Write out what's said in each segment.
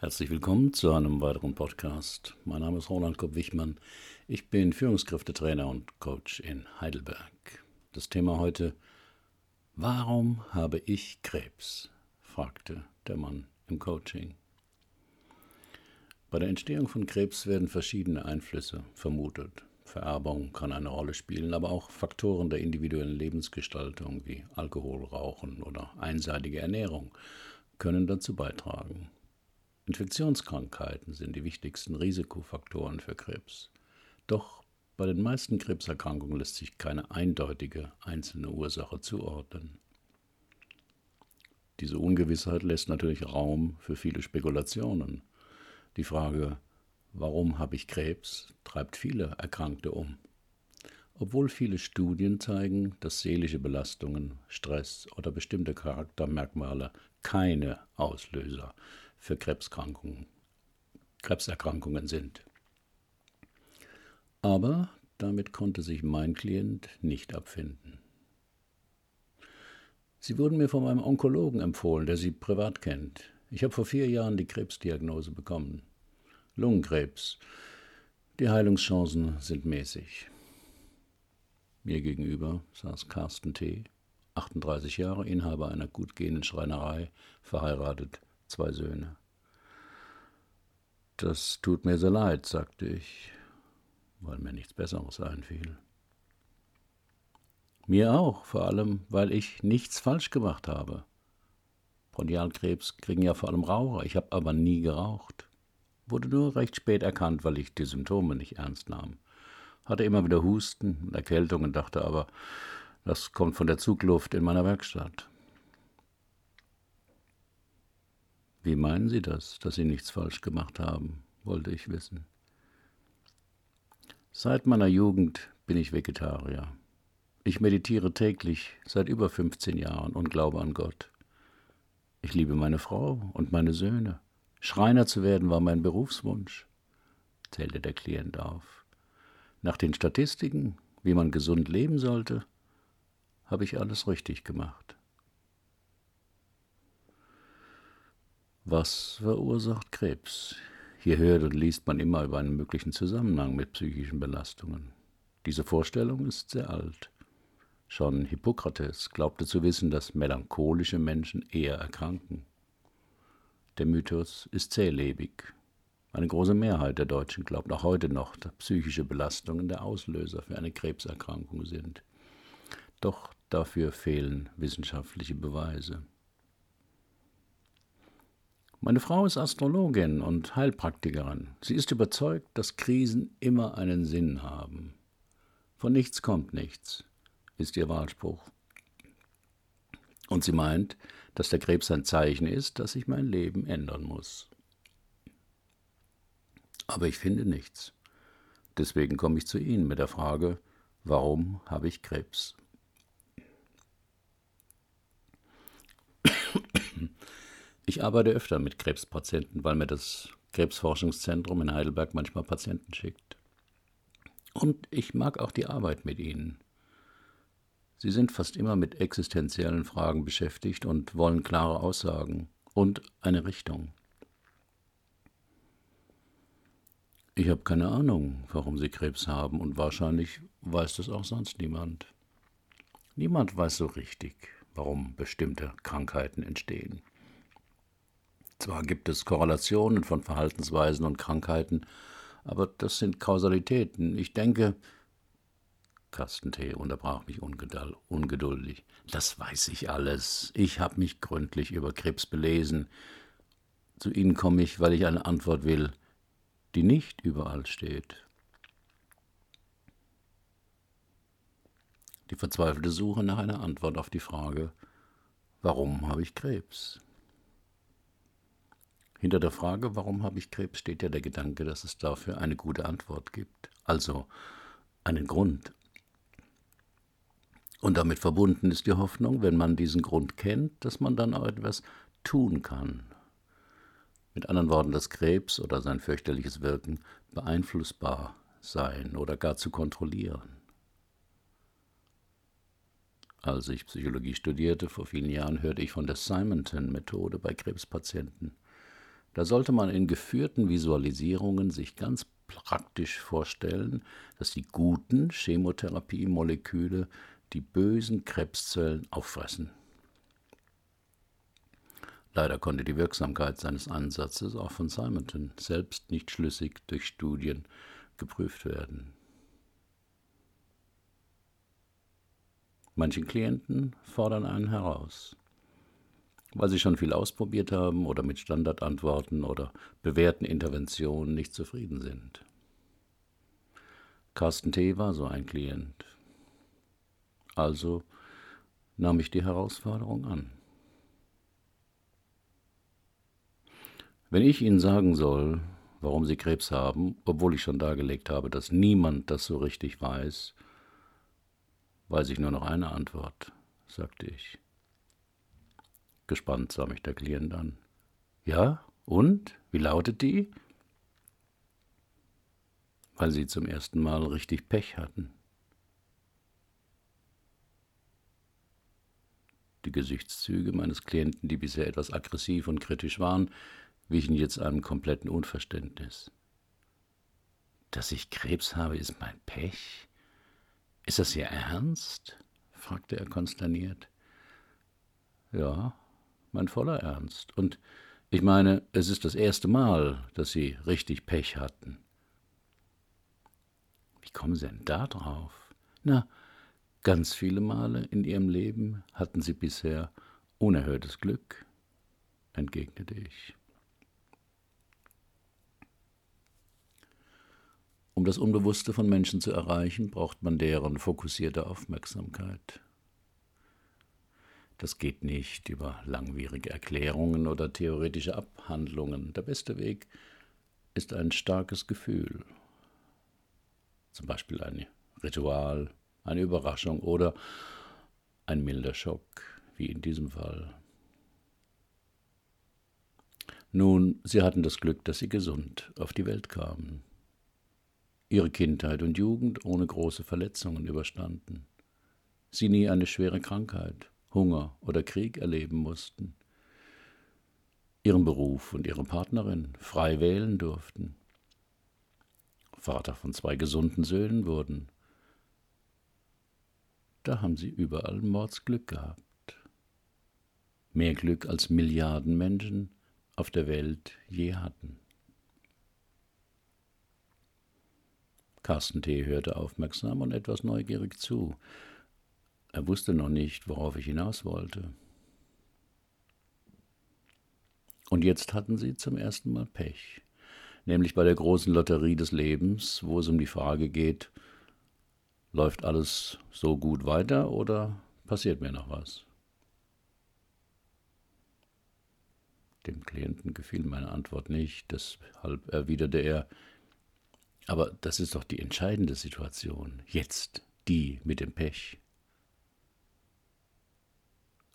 Herzlich willkommen zu einem weiteren Podcast. Mein Name ist Roland Kopp-Wichmann. Ich bin Führungskräftetrainer und Coach in Heidelberg. Das Thema heute: Warum habe ich Krebs? fragte der Mann im Coaching. Bei der Entstehung von Krebs werden verschiedene Einflüsse vermutet. Vererbung kann eine Rolle spielen, aber auch Faktoren der individuellen Lebensgestaltung wie Alkohol, Rauchen oder einseitige Ernährung können dazu beitragen. Infektionskrankheiten sind die wichtigsten Risikofaktoren für Krebs. Doch bei den meisten Krebserkrankungen lässt sich keine eindeutige einzelne Ursache zuordnen. Diese Ungewissheit lässt natürlich Raum für viele Spekulationen. Die Frage, warum habe ich Krebs, treibt viele Erkrankte um. Obwohl viele Studien zeigen, dass seelische Belastungen, Stress oder bestimmte Charaktermerkmale keine Auslöser für Krebserkrankungen, Krebserkrankungen sind. Aber damit konnte sich mein Klient nicht abfinden. Sie wurden mir von meinem Onkologen empfohlen, der Sie privat kennt. Ich habe vor vier Jahren die Krebsdiagnose bekommen. Lungenkrebs. Die Heilungschancen sind mäßig. Mir gegenüber saß Carsten T., 38 Jahre, Inhaber einer gut gehenden Schreinerei, verheiratet, zwei Söhne. Das tut mir sehr leid, sagte ich, weil mir nichts Besseres einfiel. Mir auch, vor allem, weil ich nichts falsch gemacht habe. Bronchialkrebs kriegen ja vor allem Raucher, ich habe aber nie geraucht. Wurde nur recht spät erkannt, weil ich die Symptome nicht ernst nahm. Hatte immer wieder Husten und Erkältungen, dachte aber, das kommt von der Zugluft in meiner Werkstatt. Wie meinen Sie das, dass Sie nichts falsch gemacht haben, wollte ich wissen. Seit meiner Jugend bin ich Vegetarier. Ich meditiere täglich seit über 15 Jahren und glaube an Gott. Ich liebe meine Frau und meine Söhne. Schreiner zu werden war mein Berufswunsch, zählte der Klient auf. Nach den Statistiken, wie man gesund leben sollte, habe ich alles richtig gemacht. Was verursacht Krebs? Hier hört und liest man immer über einen möglichen Zusammenhang mit psychischen Belastungen. Diese Vorstellung ist sehr alt. Schon Hippokrates glaubte zu wissen, dass melancholische Menschen eher erkranken. Der Mythos ist zählebig. Eine große Mehrheit der Deutschen glaubt auch heute noch, dass psychische Belastungen der Auslöser für eine Krebserkrankung sind. Doch dafür fehlen wissenschaftliche Beweise. Meine Frau ist Astrologin und Heilpraktikerin. Sie ist überzeugt, dass Krisen immer einen Sinn haben. Von nichts kommt nichts, ist ihr Wahlspruch. Und sie meint, dass der Krebs ein Zeichen ist, dass sich mein Leben ändern muss. Aber ich finde nichts. Deswegen komme ich zu Ihnen mit der Frage, warum habe ich Krebs? Ich arbeite öfter mit Krebspatienten, weil mir das Krebsforschungszentrum in Heidelberg manchmal Patienten schickt. Und ich mag auch die Arbeit mit ihnen. Sie sind fast immer mit existenziellen Fragen beschäftigt und wollen klare Aussagen und eine Richtung. Ich habe keine Ahnung, warum sie Krebs haben und wahrscheinlich weiß das auch sonst niemand. Niemand weiß so richtig, warum bestimmte Krankheiten entstehen. Zwar gibt es Korrelationen von Verhaltensweisen und Krankheiten, aber das sind Kausalitäten. Ich denke, Kastentee unterbrach mich ungeduldig. Das weiß ich alles. Ich habe mich gründlich über Krebs belesen. Zu Ihnen komme ich, weil ich eine Antwort will, die nicht überall steht. Die verzweifelte Suche nach einer Antwort auf die Frage, warum habe ich Krebs? Hinter der Frage, warum habe ich Krebs, steht ja der Gedanke, dass es dafür eine gute Antwort gibt. Also einen Grund. Und damit verbunden ist die Hoffnung, wenn man diesen Grund kennt, dass man dann auch etwas tun kann. Mit anderen Worten, dass Krebs oder sein fürchterliches Wirken beeinflussbar sein oder gar zu kontrollieren. Als ich Psychologie studierte vor vielen Jahren, hörte ich von der Simonton-Methode bei Krebspatienten. Da sollte man in geführten Visualisierungen sich ganz praktisch vorstellen, dass die guten Chemotherapiemoleküle die bösen Krebszellen auffressen. Leider konnte die Wirksamkeit seines Ansatzes auch von Simonton selbst nicht schlüssig durch Studien geprüft werden. Manche Klienten fordern einen heraus, weil sie schon viel ausprobiert haben oder mit Standardantworten oder bewährten Interventionen nicht zufrieden sind. Carsten T. war so ein Klient. Also nahm ich die Herausforderung an. Wenn ich Ihnen sagen soll, warum Sie Krebs haben, obwohl ich schon dargelegt habe, dass niemand das so richtig weiß, weiß ich nur noch eine Antwort, sagte ich. Gespannt sah mich der Klient an. Ja, und? Wie lautet die? Weil Sie zum ersten Mal richtig Pech hatten. Die Gesichtszüge meines Klienten, die bisher etwas aggressiv und kritisch waren, wichen jetzt einem kompletten Unverständnis. Dass ich Krebs habe, ist mein Pech? Ist das Ihr Ernst? fragte er konsterniert. Ja, mein voller Ernst. Und ich meine, es ist das erste Mal, dass Sie richtig Pech hatten. Wie kommen Sie denn da drauf? Na, ganz viele Male in Ihrem Leben hatten Sie bisher unerhörtes Glück, entgegnete ich. Um das Unbewusste von Menschen zu erreichen, braucht man deren fokussierte Aufmerksamkeit. Das geht nicht über langwierige Erklärungen oder theoretische Abhandlungen. Der beste Weg ist ein starkes Gefühl, zum Beispiel ein Ritual, eine Überraschung oder ein milder Schock, wie in diesem Fall. Nun, sie hatten das Glück, dass sie gesund auf die Welt kamen ihre Kindheit und Jugend ohne große Verletzungen überstanden, sie nie eine schwere Krankheit, Hunger oder Krieg erleben mussten, ihren Beruf und ihre Partnerin frei wählen durften, Vater von zwei gesunden Söhnen wurden. Da haben sie überall Mordsglück gehabt. Mehr Glück als Milliarden Menschen auf der Welt je hatten. Carsten T. hörte aufmerksam und etwas neugierig zu. Er wusste noch nicht, worauf ich hinaus wollte. Und jetzt hatten sie zum ersten Mal Pech, nämlich bei der großen Lotterie des Lebens, wo es um die Frage geht, läuft alles so gut weiter oder passiert mir noch was? Dem Klienten gefiel meine Antwort nicht, deshalb erwiderte er, aber das ist doch die entscheidende Situation. Jetzt die mit dem Pech.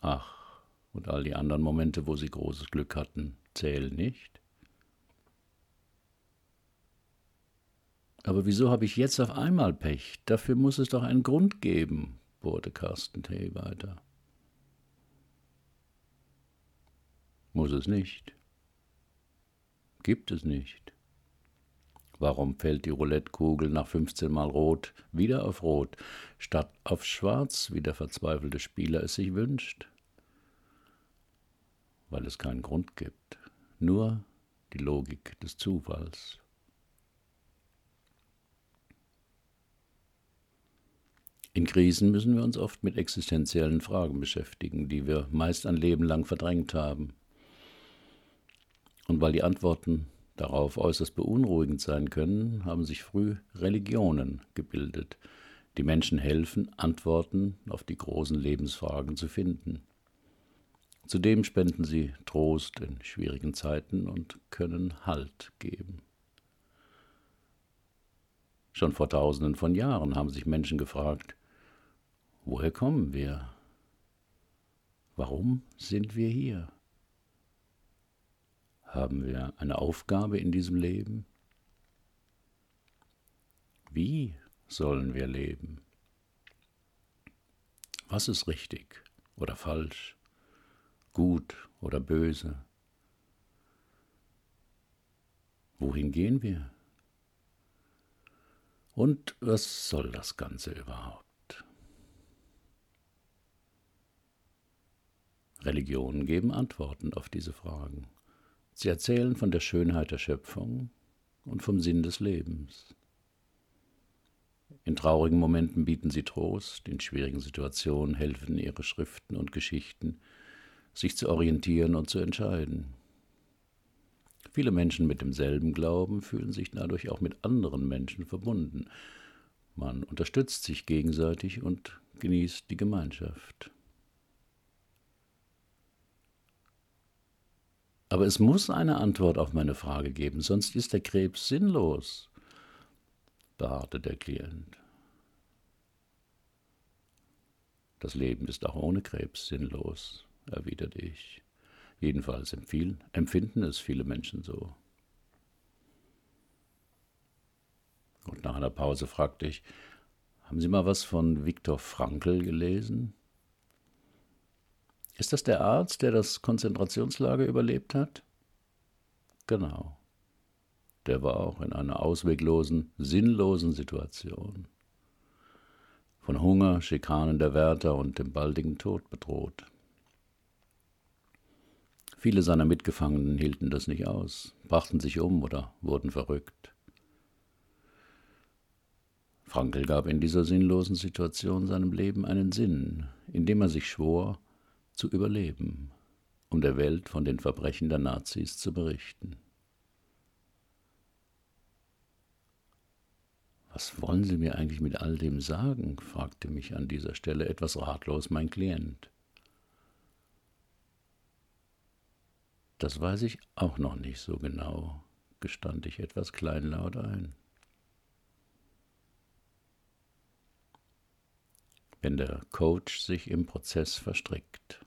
Ach, und all die anderen Momente, wo sie großes Glück hatten, zählen nicht? Aber wieso habe ich jetzt auf einmal Pech? Dafür muss es doch einen Grund geben, bohrte Carsten T. weiter. Muss es nicht. Gibt es nicht. Warum fällt die Roulettekugel nach 15 Mal Rot wieder auf Rot, statt auf Schwarz, wie der verzweifelte Spieler es sich wünscht? Weil es keinen Grund gibt, nur die Logik des Zufalls. In Krisen müssen wir uns oft mit existenziellen Fragen beschäftigen, die wir meist ein Leben lang verdrängt haben. Und weil die Antworten darauf äußerst beunruhigend sein können, haben sich früh Religionen gebildet, die Menschen helfen, Antworten auf die großen Lebensfragen zu finden. Zudem spenden sie Trost in schwierigen Zeiten und können Halt geben. Schon vor tausenden von Jahren haben sich Menschen gefragt, woher kommen wir? Warum sind wir hier? Haben wir eine Aufgabe in diesem Leben? Wie sollen wir leben? Was ist richtig oder falsch, gut oder böse? Wohin gehen wir? Und was soll das Ganze überhaupt? Religionen geben Antworten auf diese Fragen. Sie erzählen von der Schönheit der Schöpfung und vom Sinn des Lebens. In traurigen Momenten bieten sie Trost, in schwierigen Situationen helfen ihre Schriften und Geschichten, sich zu orientieren und zu entscheiden. Viele Menschen mit demselben Glauben fühlen sich dadurch auch mit anderen Menschen verbunden. Man unterstützt sich gegenseitig und genießt die Gemeinschaft. Aber es muss eine Antwort auf meine Frage geben, sonst ist der Krebs sinnlos, beharrte der Klient. Das Leben ist auch ohne Krebs sinnlos, erwiderte ich. Jedenfalls empfinden es viele Menschen so. Und nach einer Pause fragte ich, haben Sie mal was von Viktor Frankl gelesen? Ist das der Arzt, der das Konzentrationslager überlebt hat? Genau. Der war auch in einer ausweglosen, sinnlosen Situation. Von Hunger, Schikanen der Wärter und dem baldigen Tod bedroht. Viele seiner Mitgefangenen hielten das nicht aus, brachten sich um oder wurden verrückt. Frankl gab in dieser sinnlosen Situation seinem Leben einen Sinn, indem er sich schwor, zu überleben, um der Welt von den Verbrechen der Nazis zu berichten. Was wollen Sie mir eigentlich mit all dem sagen? fragte mich an dieser Stelle etwas ratlos mein Klient. Das weiß ich auch noch nicht so genau, gestand ich etwas kleinlaut ein. Wenn der Coach sich im Prozess verstrickt.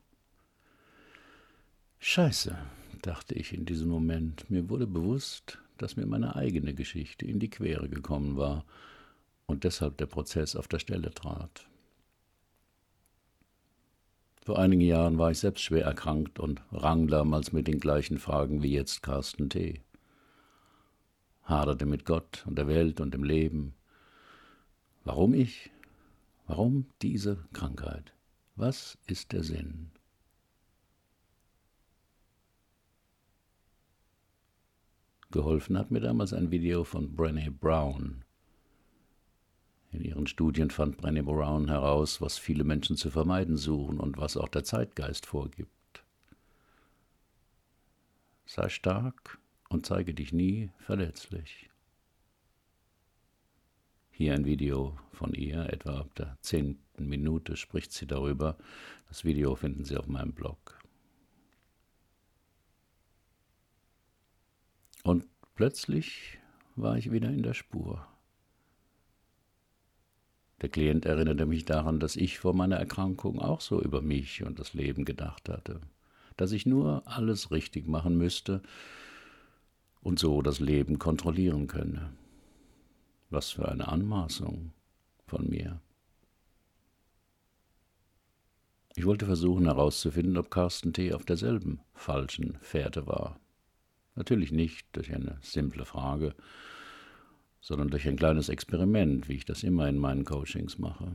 Scheiße, dachte ich in diesem Moment. Mir wurde bewusst, dass mir meine eigene Geschichte in die Quere gekommen war und deshalb der Prozess auf der Stelle trat. Vor einigen Jahren war ich selbst schwer erkrankt und rang damals mit den gleichen Fragen wie jetzt Carsten T. Haderte mit Gott und der Welt und dem Leben. Warum ich? Warum diese Krankheit? Was ist der Sinn? Geholfen hat mir damals ein Video von Brené Brown, in ihren Studien fand Brené Brown heraus, was viele Menschen zu vermeiden suchen und was auch der Zeitgeist vorgibt. Sei stark und zeige dich nie verletzlich. Hier ein Video von ihr, etwa ab der zehnten Minute spricht sie darüber. Das Video finden Sie auf meinem Blog. Und plötzlich war ich wieder in der Spur. Der Klient erinnerte mich daran, dass ich vor meiner Erkrankung auch so über mich und das Leben gedacht hatte, dass ich nur alles richtig machen müsste und so das Leben kontrollieren könne. Was für eine Anmaßung von mir. Ich wollte versuchen herauszufinden, ob Carsten T. auf derselben falschen Fährte war. Natürlich nicht durch eine simple Frage, sondern durch ein kleines Experiment, wie ich das immer in meinen Coachings mache.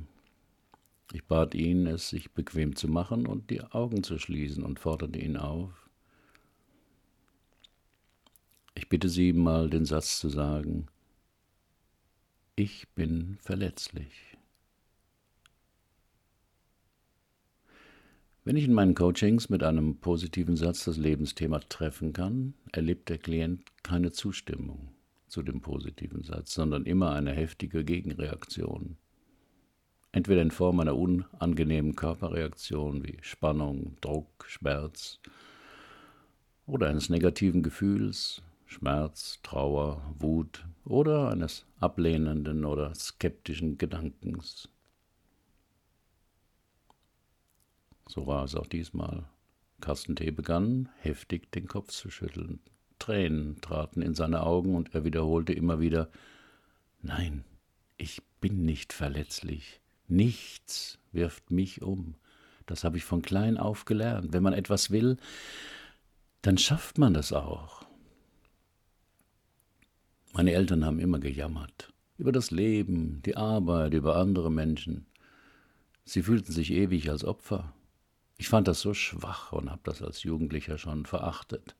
Ich bat ihn, es sich bequem zu machen und die Augen zu schließen und forderte ihn auf. Ich bitte Sie mal den Satz zu sagen, ich bin verletzlich. Wenn ich in meinen Coachings mit einem positiven Satz das Lebensthema treffen kann, erlebt der Klient keine Zustimmung zu dem positiven Satz, sondern immer eine heftige Gegenreaktion. Entweder in Form einer unangenehmen Körperreaktion wie Spannung, Druck, Schmerz oder eines negativen Gefühls, Schmerz, Trauer, Wut oder eines ablehnenden oder skeptischen Gedankens. So war es auch diesmal. Carsten T. begann, heftig den Kopf zu schütteln. Tränen traten in seine Augen und er wiederholte immer wieder Nein, ich bin nicht verletzlich. Nichts wirft mich um. Das habe ich von klein auf gelernt. Wenn man etwas will, dann schafft man das auch. Meine Eltern haben immer gejammert. Über das Leben, die Arbeit, über andere Menschen. Sie fühlten sich ewig als Opfer. Ich fand das so schwach und habe das als Jugendlicher schon verachtet.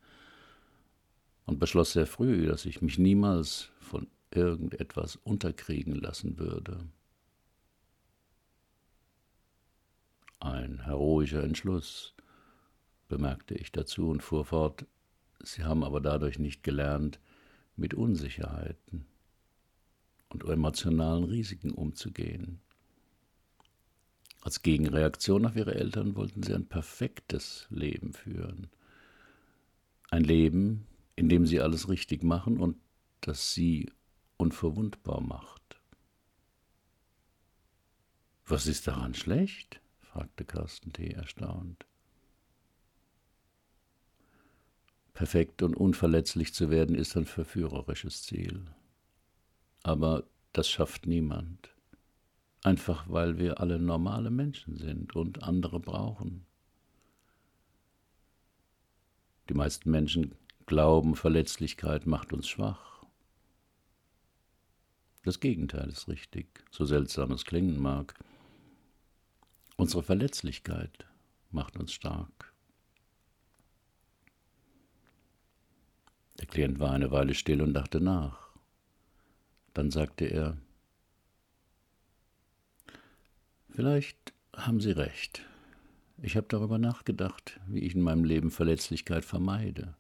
Und beschloss sehr früh, dass ich mich niemals von irgendetwas unterkriegen lassen würde. Ein heroischer Entschluss, bemerkte ich dazu und fuhr fort, Sie haben aber dadurch nicht gelernt, mit Unsicherheiten und emotionalen Risiken umzugehen. Als Gegenreaktion auf ihre Eltern wollten sie ein perfektes Leben führen. Ein Leben, in dem sie alles richtig machen und das sie unverwundbar macht. Was ist daran schlecht? fragte Carsten T. erstaunt. Perfekt und unverletzlich zu werden ist ein verführerisches Ziel. Aber das schafft niemand. Einfach weil wir alle normale Menschen sind und andere brauchen. Die meisten Menschen glauben, Verletzlichkeit macht uns schwach. Das Gegenteil ist richtig, so seltsam es klingen mag. Unsere Verletzlichkeit macht uns stark. Der Klient war eine Weile still und dachte nach. Dann sagte er, Vielleicht haben Sie recht. Ich habe darüber nachgedacht, wie ich in meinem Leben Verletzlichkeit vermeide.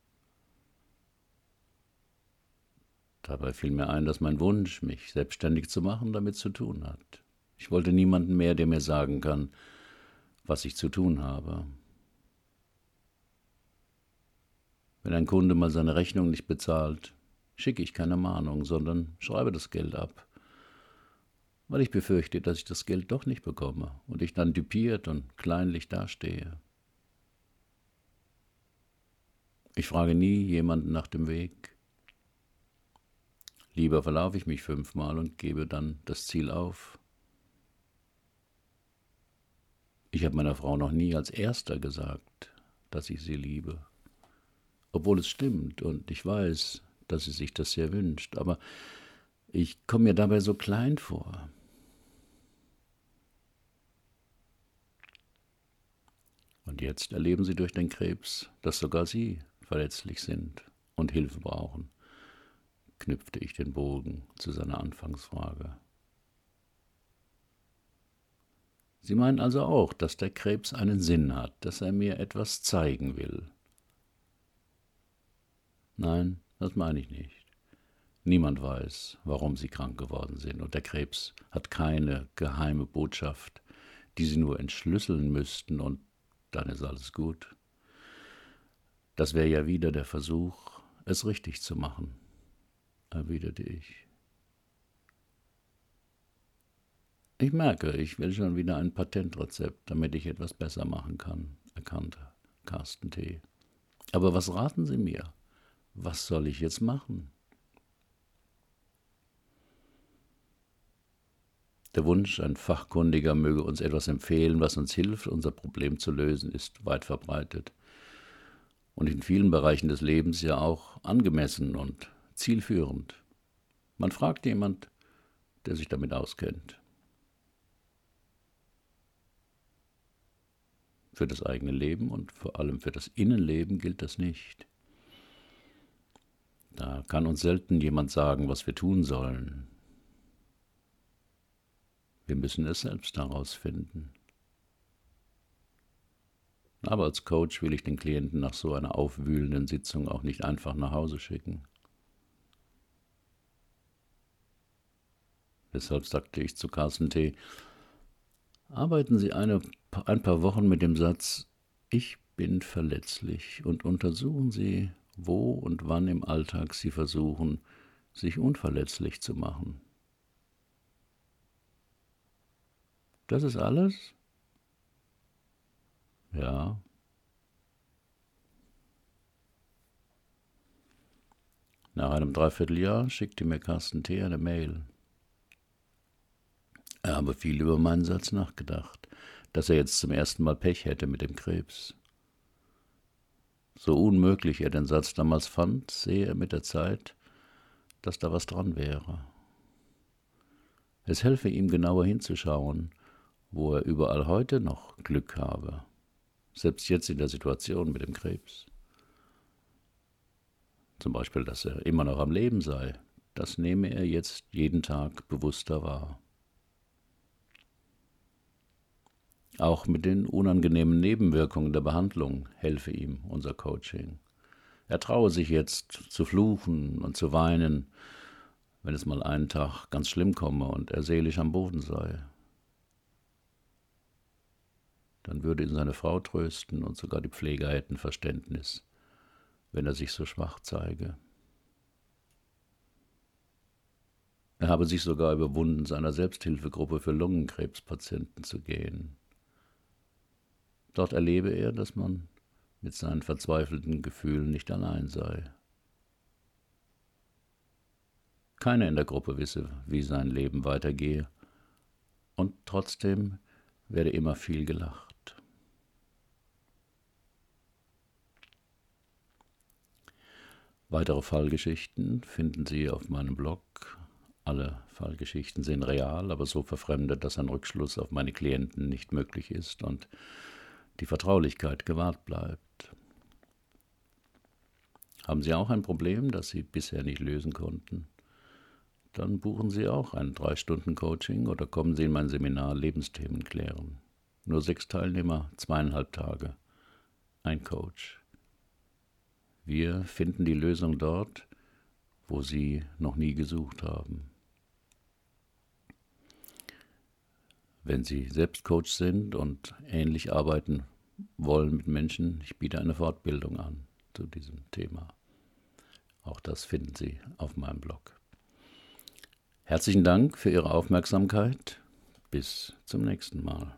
Dabei fiel mir ein, dass mein Wunsch, mich selbstständig zu machen, damit zu tun hat. Ich wollte niemanden mehr, der mir sagen kann, was ich zu tun habe. Wenn ein Kunde mal seine Rechnung nicht bezahlt, schicke ich keine Mahnung, sondern schreibe das Geld ab, weil ich befürchte, dass ich das Geld doch nicht bekomme und ich dann düpiert und kleinlich dastehe. Ich frage nie jemanden nach dem Weg. Lieber verlaufe ich mich fünfmal und gebe dann das Ziel auf. Ich habe meiner Frau noch nie als erster gesagt, dass ich sie liebe obwohl es stimmt und ich weiß, dass sie sich das sehr wünscht, aber ich komme mir dabei so klein vor. Und jetzt erleben sie durch den Krebs, dass sogar sie verletzlich sind und Hilfe brauchen, knüpfte ich den Bogen zu seiner Anfangsfrage. Sie meinen also auch, dass der Krebs einen Sinn hat, dass er mir etwas zeigen will, Nein, das meine ich nicht. Niemand weiß, warum sie krank geworden sind, und der Krebs hat keine geheime Botschaft, die sie nur entschlüsseln müssten, und dann ist alles gut. Das wäre ja wieder der Versuch, es richtig zu machen, erwiderte ich. Ich merke, ich will schon wieder ein Patentrezept, damit ich etwas besser machen kann, erkannte Carsten T. Aber was raten Sie mir? was soll ich jetzt machen? Der Wunsch, ein Fachkundiger möge uns etwas empfehlen, was uns hilft, unser Problem zu lösen, ist weit verbreitet und in vielen Bereichen des Lebens ja auch angemessen und zielführend. Man fragt jemand, der sich damit auskennt. Für das eigene Leben und vor allem für das Innenleben gilt das nicht. Da kann uns selten jemand sagen, was wir tun sollen. Wir müssen es selbst herausfinden. Aber als Coach will ich den Klienten nach so einer aufwühlenden Sitzung auch nicht einfach nach Hause schicken. Deshalb sagte ich zu Carsten T., arbeiten Sie eine, ein paar Wochen mit dem Satz, ich bin verletzlich und untersuchen Sie, wo und wann im Alltag sie versuchen, sich unverletzlich zu machen. Das ist alles? Ja. Nach einem Dreivierteljahr schickte mir Carsten T. eine Mail. Er habe viel über meinen Satz nachgedacht, dass er jetzt zum ersten Mal Pech hätte mit dem Krebs. So unmöglich er den Satz damals fand, sehe er mit der Zeit, dass da was dran wäre. Es helfe ihm genauer hinzuschauen, wo er überall heute noch Glück habe, selbst jetzt in der Situation mit dem Krebs. Zum Beispiel, dass er immer noch am Leben sei, das nehme er jetzt jeden Tag bewusster wahr. Auch mit den unangenehmen Nebenwirkungen der Behandlung helfe ihm unser Coaching. Er traue sich jetzt zu fluchen und zu weinen, wenn es mal einen Tag ganz schlimm komme und er seelisch am Boden sei. Dann würde ihn seine Frau trösten und sogar die Pfleger hätten Verständnis, wenn er sich so schwach zeige. Er habe sich sogar überwunden, seiner Selbsthilfegruppe für Lungenkrebspatienten zu gehen. Dort erlebe er, dass man mit seinen verzweifelten Gefühlen nicht allein sei. Keiner in der Gruppe wisse, wie sein Leben weitergehe, und trotzdem werde immer viel gelacht. Weitere Fallgeschichten finden Sie auf meinem Blog. Alle Fallgeschichten sind real, aber so verfremdet, dass ein Rückschluss auf meine Klienten nicht möglich ist und die Vertraulichkeit gewahrt bleibt. Haben Sie auch ein Problem, das Sie bisher nicht lösen konnten? Dann buchen Sie auch ein Drei-Stunden-Coaching oder kommen Sie in mein Seminar Lebensthemen klären. Nur sechs Teilnehmer, zweieinhalb Tage. Ein Coach. Wir finden die Lösung dort, wo Sie noch nie gesucht haben. Wenn Sie selbst Coach sind und ähnlich arbeiten wollen mit Menschen, ich biete eine Fortbildung an zu diesem Thema. Auch das finden Sie auf meinem Blog. Herzlichen Dank für Ihre Aufmerksamkeit. Bis zum nächsten Mal.